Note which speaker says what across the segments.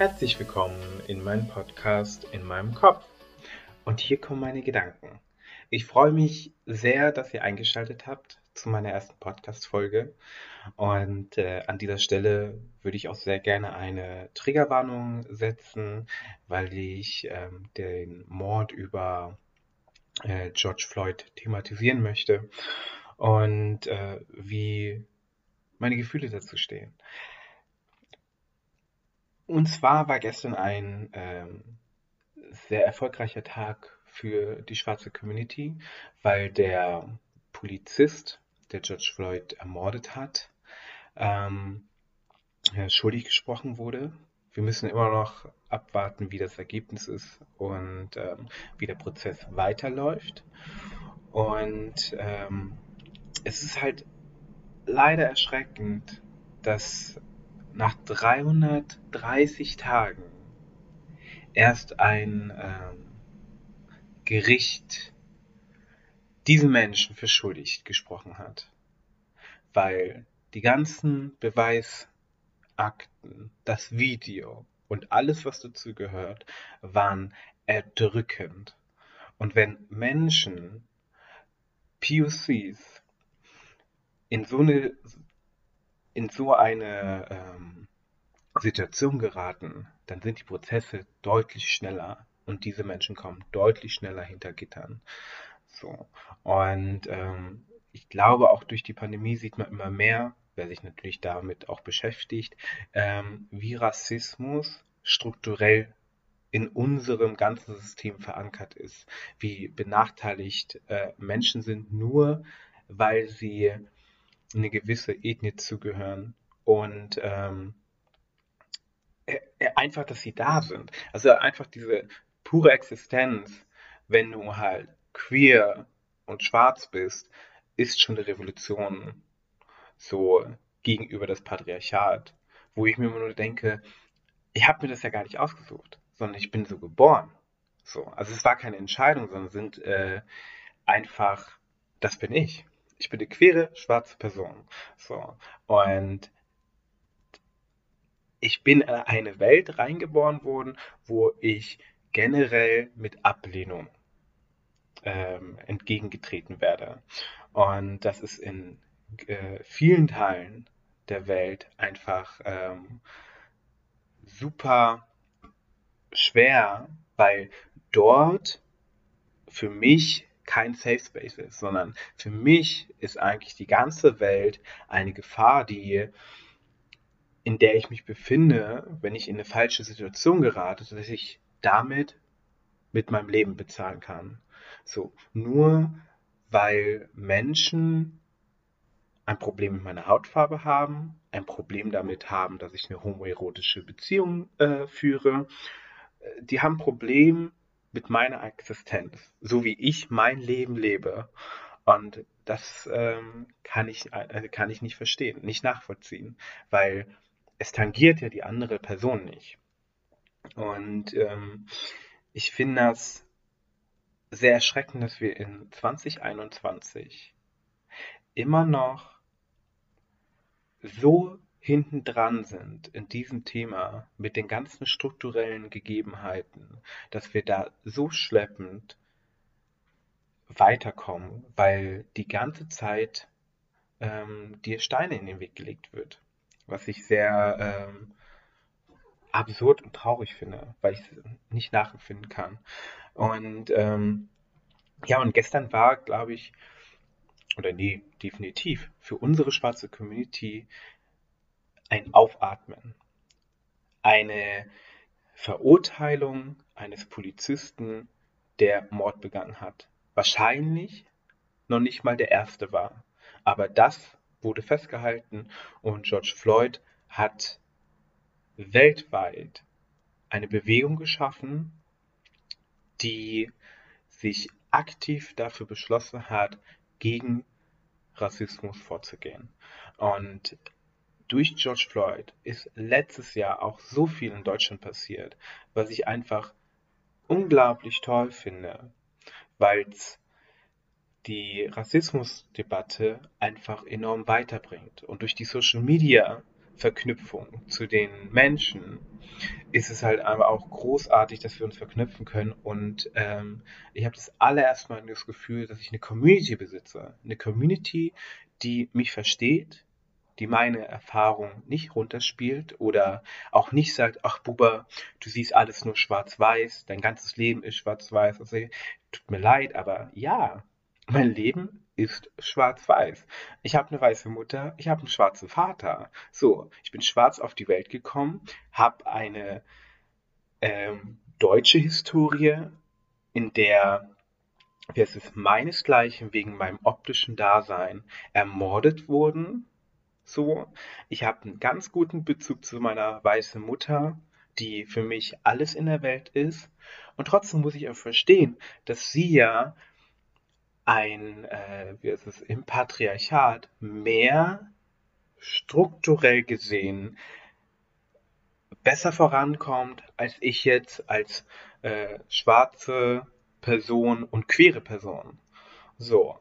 Speaker 1: Herzlich willkommen in meinem Podcast In meinem Kopf. Und hier kommen meine Gedanken. Ich freue mich sehr, dass ihr eingeschaltet habt zu meiner ersten Podcast-Folge. Und äh, an dieser Stelle würde ich auch sehr gerne eine Triggerwarnung setzen, weil ich ähm, den Mord über äh, George Floyd thematisieren möchte und äh, wie meine Gefühle dazu stehen. Und zwar war gestern ein ähm, sehr erfolgreicher Tag für die schwarze Community, weil der Polizist, der George Floyd ermordet hat, ähm, schuldig gesprochen wurde. Wir müssen immer noch abwarten, wie das Ergebnis ist und ähm, wie der Prozess weiterläuft. Und ähm, es ist halt leider erschreckend, dass nach 330 Tagen erst ein ähm, Gericht diesen Menschen für schuldig gesprochen hat. Weil die ganzen Beweisakten, das Video und alles, was dazu gehört, waren erdrückend. Und wenn Menschen, POCs, in so eine in so eine ähm, Situation geraten, dann sind die Prozesse deutlich schneller und diese Menschen kommen deutlich schneller hinter Gittern. So. Und ähm, ich glaube, auch durch die Pandemie sieht man immer mehr, wer sich natürlich damit auch beschäftigt, ähm, wie Rassismus strukturell in unserem ganzen System verankert ist, wie benachteiligt äh, Menschen sind, nur weil sie eine gewisse Ethnie zugehören und ähm, einfach, dass sie da sind. Also einfach diese pure Existenz, wenn du halt queer und schwarz bist, ist schon eine Revolution so gegenüber das Patriarchat, wo ich mir immer nur denke, ich habe mir das ja gar nicht ausgesucht, sondern ich bin so geboren. So, also es war keine Entscheidung, sondern sind äh, einfach, das bin ich ich bin eine queere schwarze Person. So. Und ich bin in eine Welt reingeboren worden, wo ich generell mit Ablehnung ähm, entgegengetreten werde. Und das ist in äh, vielen Teilen der Welt einfach ähm, super schwer, weil dort für mich kein Safe Space ist, sondern für mich ist eigentlich die ganze Welt eine Gefahr, die in der ich mich befinde, wenn ich in eine falsche Situation gerate, dass ich damit mit meinem Leben bezahlen kann. So, nur weil Menschen ein Problem mit meiner Hautfarbe haben, ein Problem damit haben, dass ich eine homoerotische Beziehung äh, führe, äh, die haben ein Problem mit meiner Existenz, so wie ich mein Leben lebe. Und das ähm, kann, ich, äh, kann ich nicht verstehen, nicht nachvollziehen, weil es tangiert ja die andere Person nicht. Und ähm, ich finde das sehr erschreckend, dass wir in 2021 immer noch so hinten dran sind in diesem Thema mit den ganzen strukturellen Gegebenheiten, dass wir da so schleppend weiterkommen, weil die ganze Zeit ähm, dir Steine in den Weg gelegt wird. Was ich sehr ähm, absurd und traurig finde, weil ich es nicht nachempfinden kann. Und ähm, ja, und gestern war, glaube ich, oder nee, definitiv für unsere schwarze Community ein Aufatmen, eine Verurteilung eines Polizisten, der Mord begangen hat. Wahrscheinlich noch nicht mal der erste war. Aber das wurde festgehalten und George Floyd hat weltweit eine Bewegung geschaffen, die sich aktiv dafür beschlossen hat, gegen Rassismus vorzugehen. Und durch George Floyd ist letztes Jahr auch so viel in Deutschland passiert, was ich einfach unglaublich toll finde, weil es die Rassismusdebatte einfach enorm weiterbringt. Und durch die Social Media Verknüpfung zu den Menschen ist es halt aber auch großartig, dass wir uns verknüpfen können. Und ähm, ich habe das allererste Mal das Gefühl, dass ich eine Community besitze. Eine Community, die mich versteht, die meine Erfahrung nicht runterspielt oder auch nicht sagt, ach Buba, du siehst alles nur schwarz-weiß, dein ganzes Leben ist schwarz-weiß. Also, tut mir leid, aber ja, mein Leben ist schwarz-weiß. Ich habe eine weiße Mutter, ich habe einen schwarzen Vater. So, ich bin schwarz auf die Welt gekommen, habe eine ähm, deutsche Historie, in der wie es meinesgleichen wegen meinem optischen Dasein ermordet wurden. So, ich habe einen ganz guten Bezug zu meiner weißen Mutter, die für mich alles in der Welt ist. Und trotzdem muss ich auch verstehen, dass sie ja ein, äh, wie ist es, im Patriarchat mehr strukturell gesehen besser vorankommt, als ich jetzt als äh, schwarze Person und queere Person. So,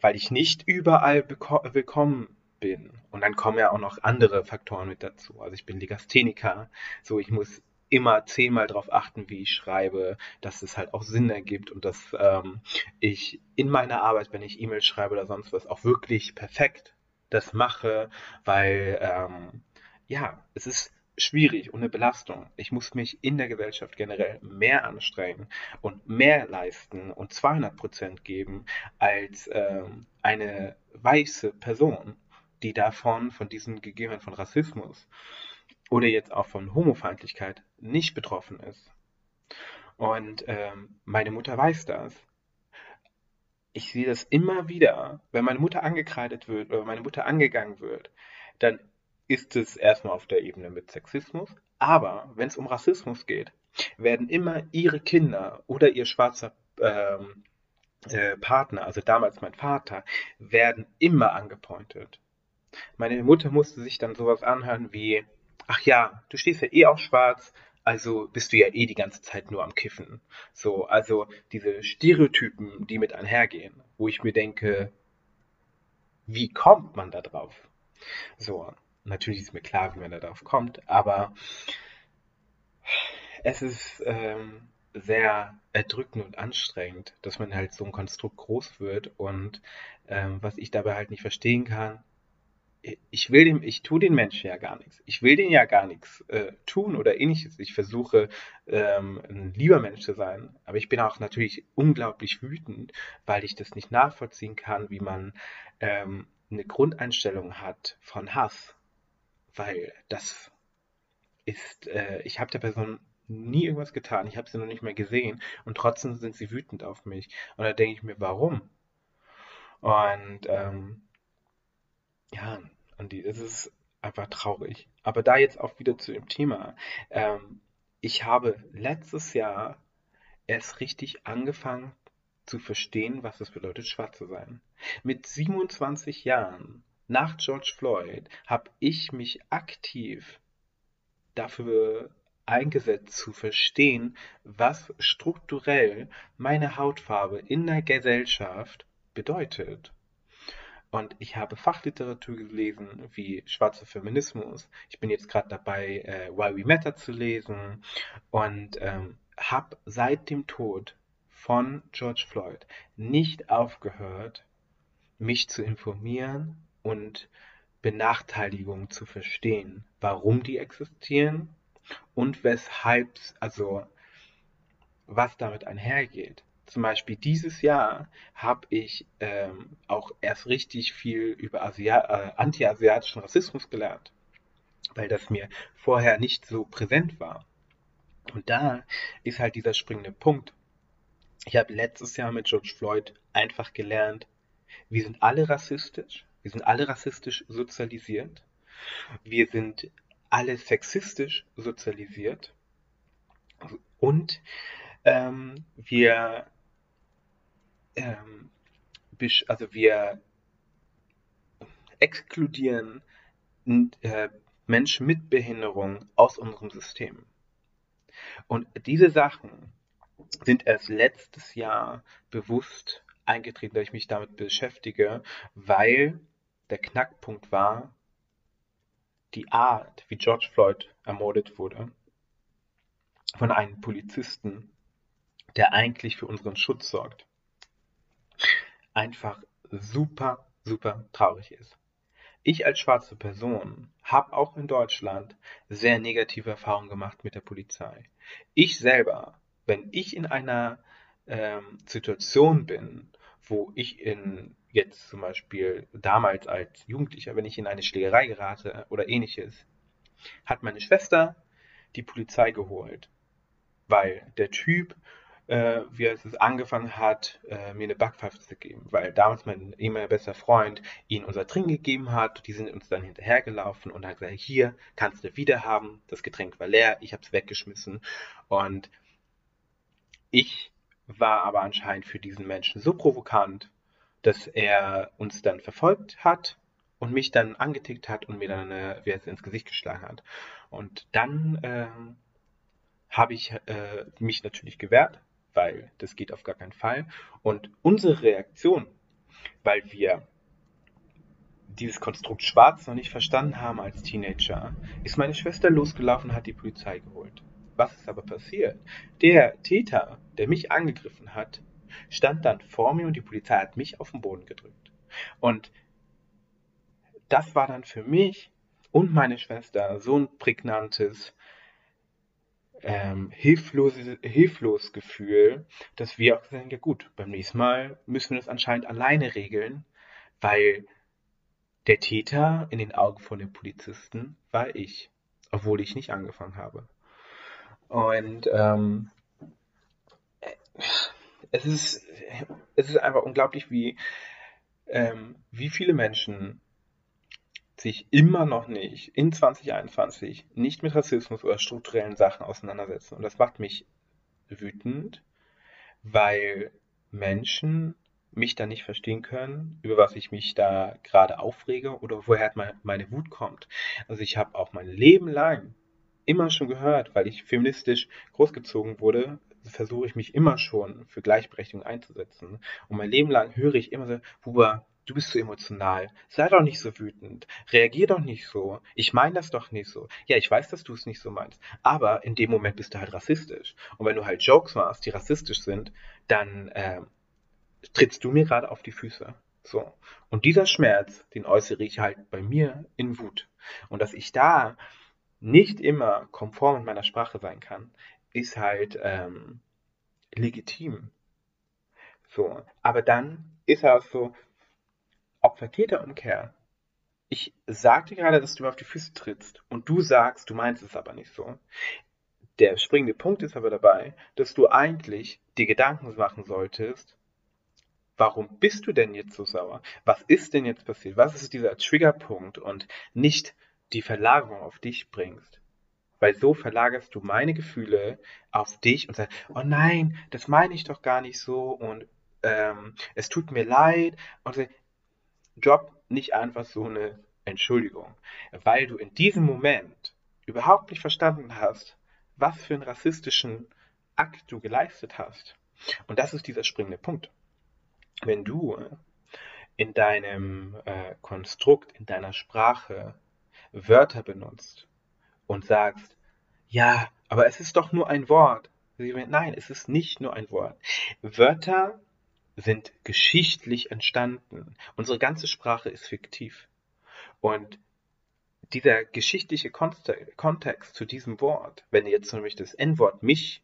Speaker 1: weil ich nicht überall willkommen bin. Und dann kommen ja auch noch andere Faktoren mit dazu. Also ich bin Legastheniker, so ich muss immer zehnmal darauf achten, wie ich schreibe, dass es halt auch Sinn ergibt und dass ähm, ich in meiner Arbeit, wenn ich E-Mails schreibe oder sonst was, auch wirklich perfekt das mache, weil ähm, ja, es ist schwierig und eine Belastung. Ich muss mich in der Gesellschaft generell mehr anstrengen und mehr leisten und 200 Prozent geben als ähm, eine weiße Person, die davon, von diesen Gegebenheiten von Rassismus oder jetzt auch von Homofeindlichkeit nicht betroffen ist. Und ähm, meine Mutter weiß das. Ich sehe das immer wieder, wenn meine Mutter angekreidet wird oder meine Mutter angegangen wird, dann ist es erstmal auf der Ebene mit Sexismus. Aber wenn es um Rassismus geht, werden immer ihre Kinder oder ihr schwarzer ähm, äh, Partner, also damals mein Vater, werden immer angepointet. Meine Mutter musste sich dann sowas anhören wie, ach ja, du stehst ja eh auf schwarz, also bist du ja eh die ganze Zeit nur am Kiffen. So, also diese Stereotypen, die mit einhergehen, wo ich mir denke, wie kommt man da drauf? So, natürlich ist mir klar, wie man da drauf kommt, aber es ist ähm, sehr erdrückend und anstrengend, dass man halt so ein Konstrukt groß wird und ähm, was ich dabei halt nicht verstehen kann, ich will dem, ich tue den Menschen ja gar nichts. Ich will denen ja gar nichts äh, tun oder ähnliches. Ich versuche ähm, ein lieber Mensch zu sein, aber ich bin auch natürlich unglaublich wütend, weil ich das nicht nachvollziehen kann, wie man ähm, eine Grundeinstellung hat von Hass, weil das ist, äh, ich habe der Person nie irgendwas getan, ich habe sie noch nicht mehr gesehen und trotzdem sind sie wütend auf mich. Und da denke ich mir, warum? Und ähm, ja, Andi, es ist einfach traurig. Aber da jetzt auch wieder zu dem Thema. Ähm, ich habe letztes Jahr erst richtig angefangen zu verstehen, was es bedeutet, schwarz zu sein. Mit 27 Jahren nach George Floyd habe ich mich aktiv dafür eingesetzt zu verstehen, was strukturell meine Hautfarbe in der Gesellschaft bedeutet. Und ich habe Fachliteratur gelesen, wie Schwarzer Feminismus. Ich bin jetzt gerade dabei, äh, Why We Matter zu lesen und ähm, habe seit dem Tod von George Floyd nicht aufgehört, mich zu informieren und Benachteiligungen zu verstehen, warum die existieren und weshalb, also was damit einhergeht. Zum Beispiel dieses Jahr habe ich ähm, auch erst richtig viel über Asia äh, anti-asiatischen Rassismus gelernt, weil das mir vorher nicht so präsent war. Und da ist halt dieser springende Punkt. Ich habe letztes Jahr mit George Floyd einfach gelernt, wir sind alle rassistisch, wir sind alle rassistisch sozialisiert, wir sind alle sexistisch sozialisiert und ähm, wir ähm, also wir exkludieren äh, Menschen mit Behinderung aus unserem System. Und diese Sachen sind erst letztes Jahr bewusst eingetreten, dass ich mich damit beschäftige, weil der Knackpunkt war die Art, wie George Floyd ermordet wurde. von einem Polizisten, der eigentlich für unseren Schutz sorgt, einfach super, super traurig ist. Ich als schwarze Person habe auch in Deutschland sehr negative Erfahrungen gemacht mit der Polizei. Ich selber, wenn ich in einer ähm, Situation bin, wo ich in jetzt zum Beispiel damals als Jugendlicher, wenn ich in eine Schlägerei gerate oder ähnliches, hat meine Schwester die Polizei geholt, weil der Typ, äh, wie es angefangen hat, äh, mir eine Backpfeife zu geben, weil damals mein ehemaliger bester Freund ihnen unser Trinken gegeben hat, die sind uns dann hinterhergelaufen und hat gesagt, hier kannst du wieder haben, das Getränk war leer, ich habe es weggeschmissen. Und ich war aber anscheinend für diesen Menschen so provokant, dass er uns dann verfolgt hat und mich dann angetickt hat und mir dann wie es ins Gesicht geschlagen hat. Und dann äh, habe ich äh, mich natürlich gewehrt, weil das geht auf gar keinen Fall. Und unsere Reaktion, weil wir dieses Konstrukt Schwarz noch nicht verstanden haben als Teenager, ist meine Schwester losgelaufen und hat die Polizei geholt. Was ist aber passiert? Der Täter, der mich angegriffen hat, stand dann vor mir und die Polizei hat mich auf den Boden gedrückt. Und das war dann für mich und meine Schwester so ein prägnantes, ähm, hilfloses, hilflos Gefühl, dass wir auch haben, ja gut, beim nächsten Mal müssen wir das anscheinend alleine regeln, weil der Täter in den Augen von den Polizisten war ich, obwohl ich nicht angefangen habe. Und ähm, es ist, es ist einfach unglaublich, wie, ähm, wie viele Menschen sich immer noch nicht in 2021 nicht mit Rassismus oder strukturellen Sachen auseinandersetzen. Und das macht mich wütend, weil Menschen mich da nicht verstehen können, über was ich mich da gerade aufrege oder woher meine Wut kommt. Also ich habe auch mein Leben lang immer schon gehört, weil ich feministisch großgezogen wurde, versuche ich mich immer schon für Gleichberechtigung einzusetzen. Und mein Leben lang höre ich immer so, Huber, du bist zu emotional. Sei doch nicht so wütend. Reagier doch nicht so. Ich meine das doch nicht so. Ja, ich weiß, dass du es nicht so meinst. Aber in dem Moment bist du halt rassistisch. Und wenn du halt Jokes machst, die rassistisch sind, dann äh, trittst du mir gerade auf die Füße. So. Und dieser Schmerz, den äußere ich halt bei mir in Wut. Und dass ich da nicht immer konform mit meiner Sprache sein kann, ist halt ähm, legitim. So, aber dann ist er auch so, Opfer-Täter-Umkehr. Ich sagte gerade, dass du mir auf die Füße trittst und du sagst, du meinst es aber nicht so. Der springende Punkt ist aber dabei, dass du eigentlich dir Gedanken machen solltest, warum bist du denn jetzt so sauer? Was ist denn jetzt passiert? Was ist dieser Triggerpunkt? Und nicht die Verlagerung auf dich bringst. Weil so verlagerst du meine Gefühle auf dich und sagst, oh nein, das meine ich doch gar nicht so und ähm, es tut mir leid. Und drop nicht einfach so eine Entschuldigung, weil du in diesem Moment überhaupt nicht verstanden hast, was für einen rassistischen Akt du geleistet hast. Und das ist dieser springende Punkt. Wenn du in deinem äh, Konstrukt, in deiner Sprache Wörter benutzt und sagst, ja, aber es ist doch nur ein Wort. Nein, es ist nicht nur ein Wort. Wörter sind geschichtlich entstanden. Unsere ganze Sprache ist fiktiv. Und dieser geschichtliche Kontext zu diesem Wort, wenn du jetzt nämlich das N-Wort mich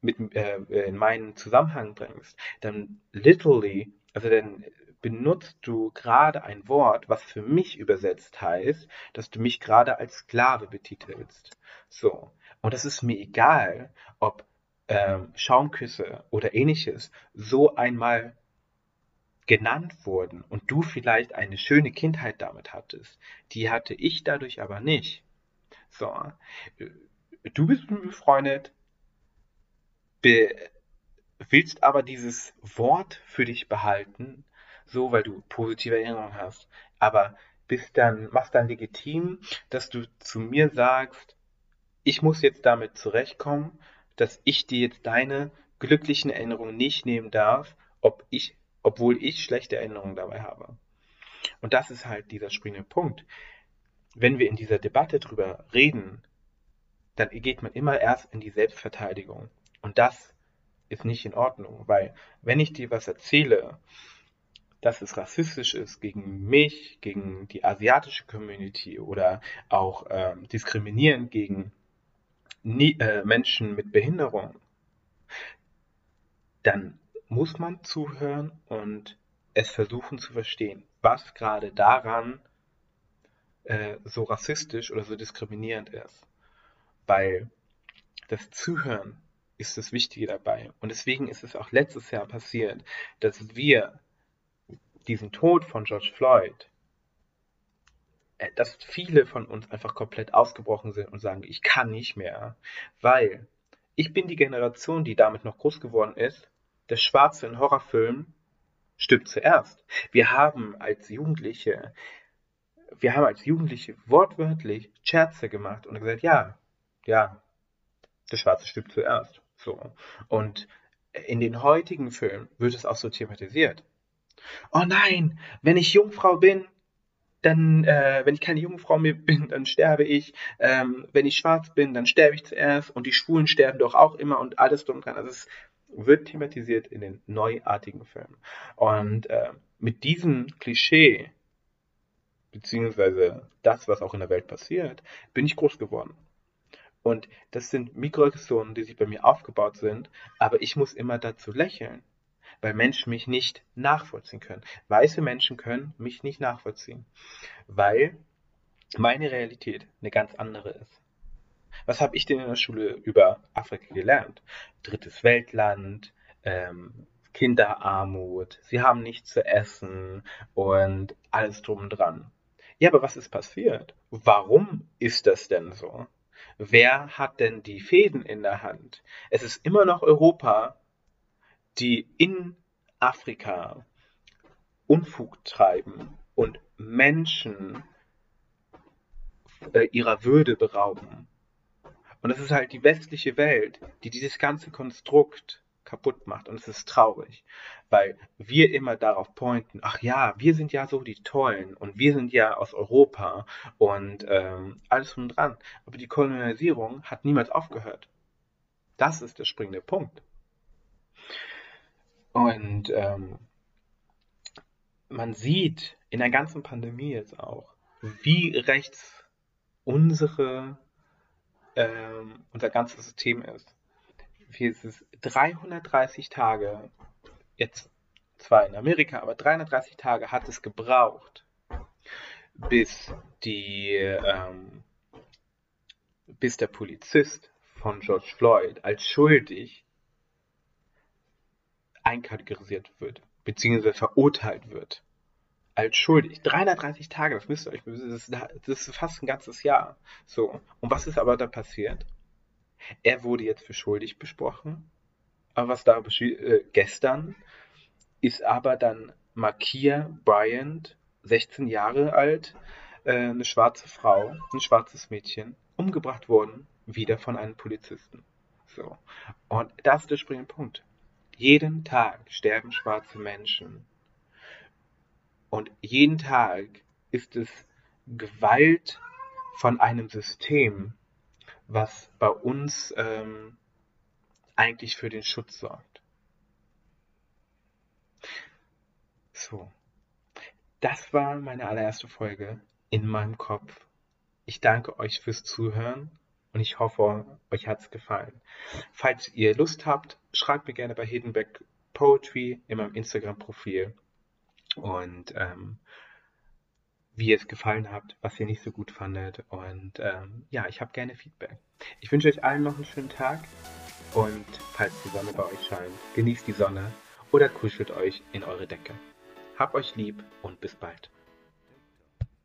Speaker 1: mit, äh, in meinen Zusammenhang bringst, dann literally, also dann benutzt du gerade ein Wort, was für mich übersetzt heißt, dass du mich gerade als Sklave betitelst. So. Und es ist mir egal, ob ähm, Schaumküsse oder ähnliches so einmal genannt wurden und du vielleicht eine schöne Kindheit damit hattest. Die hatte ich dadurch aber nicht. So. Du bist befreundet, be willst aber dieses Wort für dich behalten, so, weil du positive Erinnerungen hast. Aber bist dann, machst dann legitim, dass du zu mir sagst, ich muss jetzt damit zurechtkommen, dass ich dir jetzt deine glücklichen Erinnerungen nicht nehmen darf, ob ich, obwohl ich schlechte Erinnerungen dabei habe. Und das ist halt dieser springende Punkt. Wenn wir in dieser Debatte drüber reden, dann geht man immer erst in die Selbstverteidigung. Und das ist nicht in Ordnung, weil wenn ich dir was erzähle, dass es rassistisch ist gegen mich, gegen die asiatische Community oder auch ähm, diskriminierend gegen nie, äh, Menschen mit Behinderung, dann muss man zuhören und es versuchen zu verstehen, was gerade daran äh, so rassistisch oder so diskriminierend ist. Weil das Zuhören ist das Wichtige dabei. Und deswegen ist es auch letztes Jahr passiert, dass wir diesen Tod von George Floyd, dass viele von uns einfach komplett ausgebrochen sind und sagen, ich kann nicht mehr, weil ich bin die Generation, die damit noch groß geworden ist. Der Schwarze in Horrorfilmen stirbt zuerst. Wir haben als Jugendliche, wir haben als Jugendliche wortwörtlich Scherze gemacht und gesagt, ja, ja, der Schwarze stirbt zuerst. So. Und in den heutigen Filmen wird es auch so thematisiert. Oh nein, wenn ich Jungfrau bin, dann, äh, wenn ich keine Jungfrau mehr bin, dann sterbe ich. Ähm, wenn ich schwarz bin, dann sterbe ich zuerst. Und die Schwulen sterben doch auch immer und alles drum dran. Also es wird thematisiert in den neuartigen Filmen. Und äh, mit diesem Klischee, beziehungsweise das, was auch in der Welt passiert, bin ich groß geworden. Und das sind Mikroaggressionen, die sich bei mir aufgebaut sind, aber ich muss immer dazu lächeln, weil Menschen mich nicht nachvollziehen können. Weiße Menschen können mich nicht nachvollziehen, weil meine Realität eine ganz andere ist. Was habe ich denn in der Schule über Afrika gelernt? Drittes Weltland, ähm, Kinderarmut, sie haben nichts zu essen und alles drum und dran. Ja, aber was ist passiert? Warum ist das denn so? Wer hat denn die Fäden in der Hand? Es ist immer noch Europa, die in Afrika Unfug treiben und Menschen äh, ihrer Würde berauben. Und es ist halt die westliche Welt, die dieses ganze Konstrukt kaputt macht. Und es ist traurig, weil wir immer darauf pointen, ach ja, wir sind ja so die Tollen und wir sind ja aus Europa und ähm, alles drum dran. Aber die Kolonialisierung hat niemals aufgehört. Das ist der springende Punkt. Und ähm, man sieht in der ganzen Pandemie jetzt auch, wie rechts unsere, ähm, unser ganzes System ist. Wie ist es, 330 Tage, jetzt zwar in Amerika, aber 330 Tage hat es gebraucht, bis die, ähm, bis der Polizist von George Floyd als schuldig einkategorisiert wird, beziehungsweise verurteilt wird. Als schuldig. 330 Tage, das müsst ihr euch, das das ist fast ein ganzes Jahr. So. Und was ist aber da passiert? Er wurde jetzt für schuldig besprochen. Aber was da äh, gestern ist aber dann Makia Bryant, 16 Jahre alt, äh, eine schwarze Frau, ein schwarzes Mädchen, umgebracht worden, wieder von einem Polizisten. So. Und das ist der springende Punkt. Jeden Tag sterben schwarze Menschen. Und jeden Tag ist es Gewalt von einem System, was bei uns ähm, eigentlich für den Schutz sorgt. So, das war meine allererste Folge in meinem Kopf. Ich danke euch fürs Zuhören und ich hoffe, euch hat es gefallen. Falls ihr Lust habt, schreibt mir gerne bei Hiddenback Poetry in meinem Instagram-Profil und ähm, wie ihr es gefallen habt, was ihr nicht so gut fandet. Und ähm, ja, ich habe gerne Feedback. Ich wünsche euch allen noch einen schönen Tag und falls die Sonne bei euch scheint, genießt die Sonne oder kuschelt euch in eure Decke. Habt euch lieb und bis bald.